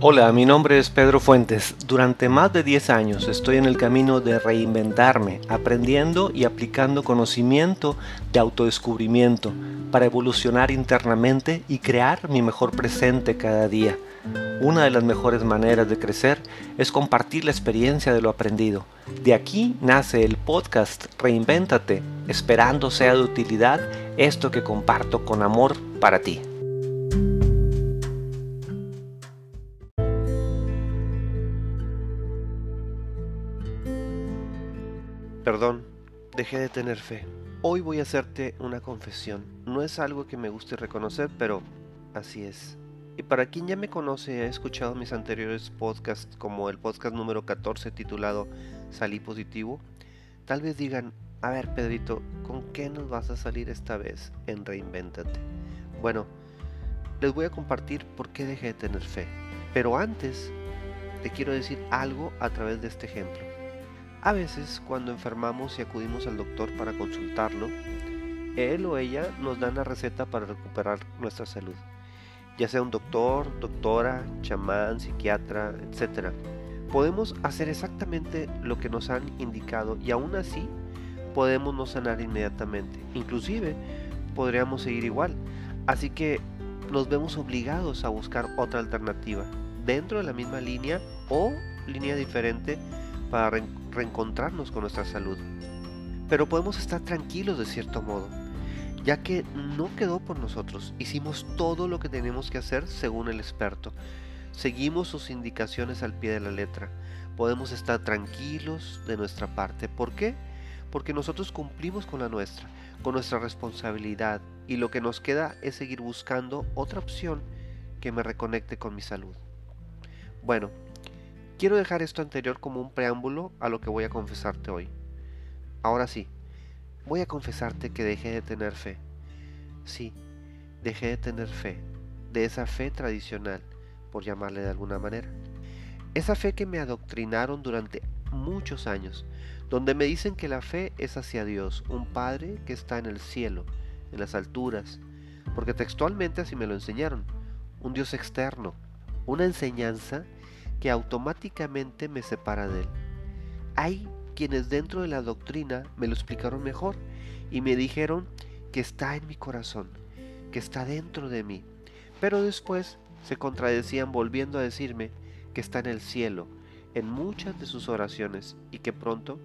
Hola, mi nombre es Pedro Fuentes. Durante más de 10 años estoy en el camino de reinventarme, aprendiendo y aplicando conocimiento de autodescubrimiento para evolucionar internamente y crear mi mejor presente cada día. Una de las mejores maneras de crecer es compartir la experiencia de lo aprendido. De aquí nace el podcast Reinvéntate, esperando sea de utilidad esto que comparto con amor para ti. Perdón, dejé de tener fe. Hoy voy a hacerte una confesión. No es algo que me guste reconocer, pero así es. Y para quien ya me conoce ha escuchado mis anteriores podcasts, como el podcast número 14 titulado Salí positivo, tal vez digan, a ver Pedrito, ¿con qué nos vas a salir esta vez en Reinvéntate? Bueno, les voy a compartir por qué dejé de tener fe. Pero antes, te quiero decir algo a través de este ejemplo. A veces, cuando enfermamos y acudimos al doctor para consultarlo, él o ella nos dan la receta para recuperar nuestra salud, ya sea un doctor, doctora, chamán, psiquiatra, etc. Podemos hacer exactamente lo que nos han indicado y aún así podemos no sanar inmediatamente. Inclusive podríamos seguir igual. Así que nos vemos obligados a buscar otra alternativa dentro de la misma línea o línea diferente para reencontrarnos con nuestra salud. Pero podemos estar tranquilos de cierto modo, ya que no quedó por nosotros. Hicimos todo lo que tenemos que hacer según el experto. Seguimos sus indicaciones al pie de la letra. Podemos estar tranquilos de nuestra parte. ¿Por qué? Porque nosotros cumplimos con la nuestra, con nuestra responsabilidad, y lo que nos queda es seguir buscando otra opción que me reconecte con mi salud. Bueno, Quiero dejar esto anterior como un preámbulo a lo que voy a confesarte hoy. Ahora sí, voy a confesarte que dejé de tener fe. Sí, dejé de tener fe, de esa fe tradicional, por llamarle de alguna manera. Esa fe que me adoctrinaron durante muchos años, donde me dicen que la fe es hacia Dios, un Padre que está en el cielo, en las alturas, porque textualmente así me lo enseñaron, un Dios externo, una enseñanza que automáticamente me separa de él. Hay quienes dentro de la doctrina me lo explicaron mejor y me dijeron que está en mi corazón, que está dentro de mí, pero después se contradecían volviendo a decirme que está en el cielo, en muchas de sus oraciones y que pronto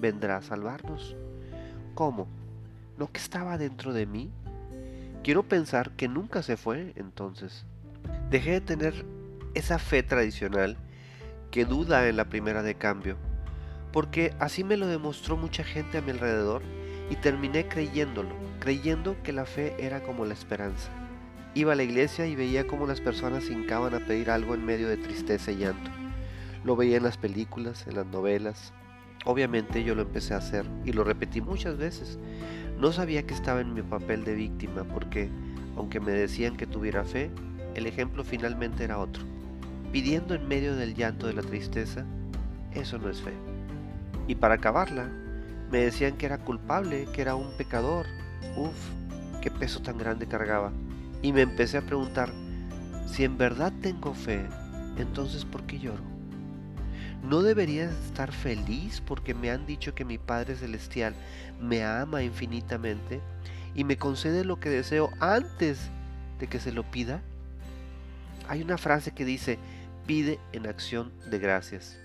vendrá a salvarnos. ¿Cómo? ¿No que estaba dentro de mí? Quiero pensar que nunca se fue entonces. Dejé de tener esa fe tradicional que duda en la primera de cambio, porque así me lo demostró mucha gente a mi alrededor y terminé creyéndolo, creyendo que la fe era como la esperanza. Iba a la iglesia y veía cómo las personas se hincaban a pedir algo en medio de tristeza y llanto. Lo veía en las películas, en las novelas. Obviamente yo lo empecé a hacer y lo repetí muchas veces. No sabía que estaba en mi papel de víctima porque, aunque me decían que tuviera fe, el ejemplo finalmente era otro pidiendo en medio del llanto de la tristeza, eso no es fe. Y para acabarla, me decían que era culpable, que era un pecador. Uf, qué peso tan grande cargaba. Y me empecé a preguntar, si en verdad tengo fe, entonces ¿por qué lloro? ¿No debería estar feliz porque me han dicho que mi Padre Celestial me ama infinitamente y me concede lo que deseo antes de que se lo pida? Hay una frase que dice, pide en acción de gracias,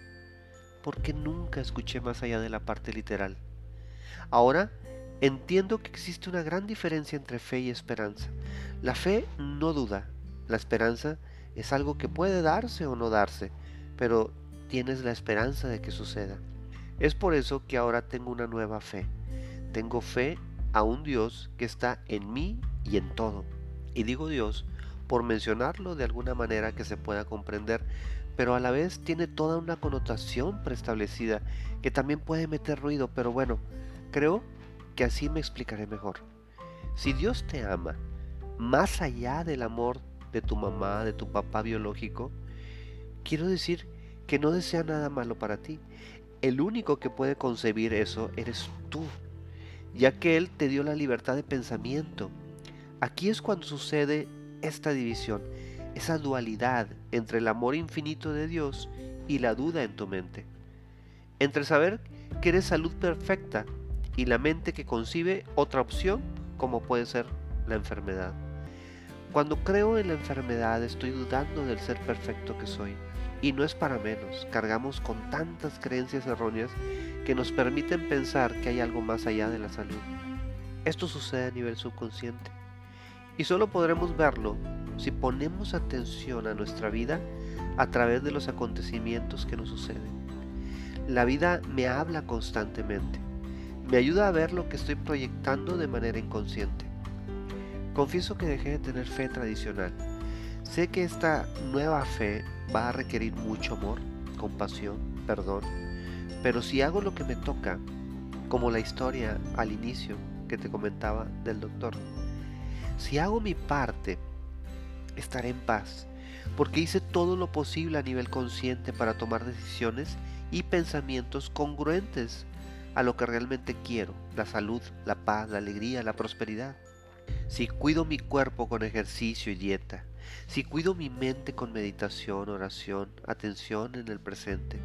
porque nunca escuché más allá de la parte literal. Ahora entiendo que existe una gran diferencia entre fe y esperanza. La fe no duda, la esperanza es algo que puede darse o no darse, pero tienes la esperanza de que suceda. Es por eso que ahora tengo una nueva fe. Tengo fe a un Dios que está en mí y en todo. Y digo Dios por mencionarlo de alguna manera que se pueda comprender, pero a la vez tiene toda una connotación preestablecida que también puede meter ruido, pero bueno, creo que así me explicaré mejor. Si Dios te ama, más allá del amor de tu mamá, de tu papá biológico, quiero decir que no desea nada malo para ti. El único que puede concebir eso eres tú, ya que Él te dio la libertad de pensamiento. Aquí es cuando sucede esta división. esa dualidad entre el amor infinito de Dios y la duda en tu mente. Entre saber que eres salud perfecta y la mente que concibe otra opción como puede ser la enfermedad. Cuando creo en la enfermedad estoy dudando del ser perfecto que soy. Y no es para menos, cargamos con tantas creencias erróneas que nos permiten pensar que hay algo más allá de la salud. Esto sucede a nivel subconsciente. Y solo podremos verlo si ponemos atención a nuestra vida a través de los acontecimientos que nos suceden. La vida me habla constantemente, me ayuda a ver lo que estoy proyectando de manera inconsciente. Confieso que dejé de tener fe tradicional. Sé que esta nueva fe va a requerir mucho amor, compasión, perdón, pero si hago lo que me toca, como la historia al inicio que te comentaba del doctor, si hago mi parte, estaré en paz, porque hice todo lo posible a nivel consciente para tomar decisiones y pensamientos congruentes a lo que realmente quiero, la salud, la paz, la alegría, la prosperidad. Si cuido mi cuerpo con ejercicio y dieta, si cuido mi mente con meditación, oración, atención en el presente,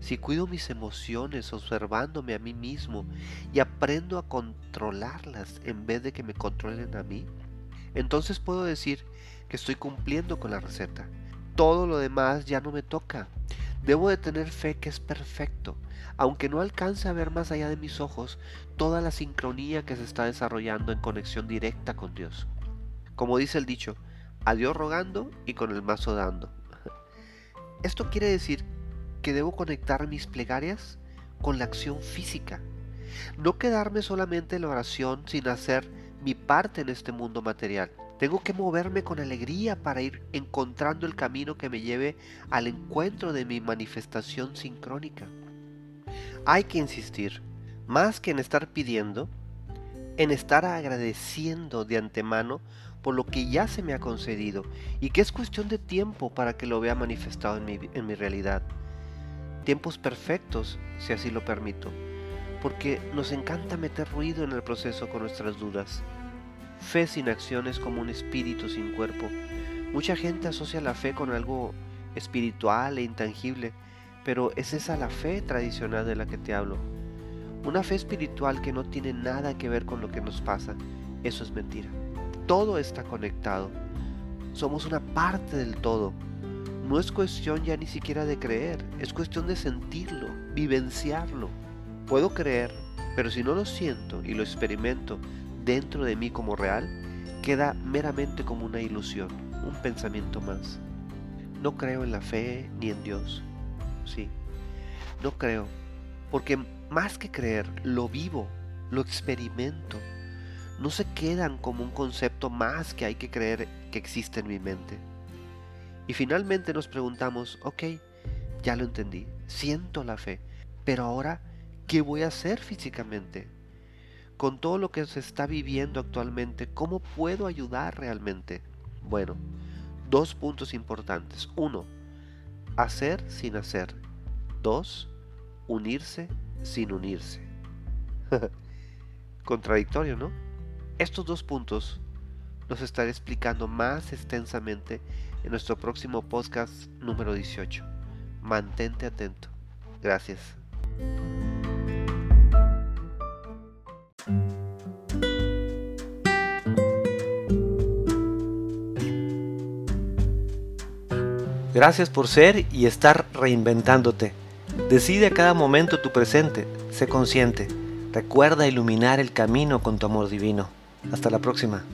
si cuido mis emociones observándome a mí mismo y aprendo a controlarlas en vez de que me controlen a mí, entonces puedo decir que estoy cumpliendo con la receta. Todo lo demás ya no me toca. Debo de tener fe que es perfecto, aunque no alcance a ver más allá de mis ojos toda la sincronía que se está desarrollando en conexión directa con Dios. Como dice el dicho, a Dios rogando y con el mazo dando. Esto quiere decir que debo conectar mis plegarias con la acción física. No quedarme solamente en la oración sin hacer mi parte en este mundo material. Tengo que moverme con alegría para ir encontrando el camino que me lleve al encuentro de mi manifestación sincrónica. Hay que insistir, más que en estar pidiendo, en estar agradeciendo de antemano por lo que ya se me ha concedido y que es cuestión de tiempo para que lo vea manifestado en mi, en mi realidad. Tiempos perfectos, si así lo permito, porque nos encanta meter ruido en el proceso con nuestras dudas. Fe sin acción es como un espíritu sin cuerpo. Mucha gente asocia la fe con algo espiritual e intangible, pero es esa la fe tradicional de la que te hablo. Una fe espiritual que no tiene nada que ver con lo que nos pasa, eso es mentira. Todo está conectado. Somos una parte del todo. No es cuestión ya ni siquiera de creer, es cuestión de sentirlo, vivenciarlo. Puedo creer, pero si no lo siento y lo experimento dentro de mí como real, queda meramente como una ilusión, un pensamiento más. No creo en la fe ni en Dios. Sí, no creo, porque más que creer, lo vivo, lo experimento. No se quedan como un concepto más que hay que creer que existe en mi mente. Y finalmente nos preguntamos, ok, ya lo entendí, siento la fe, pero ahora, ¿qué voy a hacer físicamente? con todo lo que se está viviendo actualmente, ¿cómo puedo ayudar realmente? Bueno, dos puntos importantes. Uno, hacer sin hacer. Dos, unirse sin unirse. Contradictorio, ¿no? Estos dos puntos los estaré explicando más extensamente en nuestro próximo podcast número 18. Mantente atento. Gracias. Gracias por ser y estar reinventándote. Decide a cada momento tu presente, sé consciente. Recuerda iluminar el camino con tu amor divino. Hasta la próxima.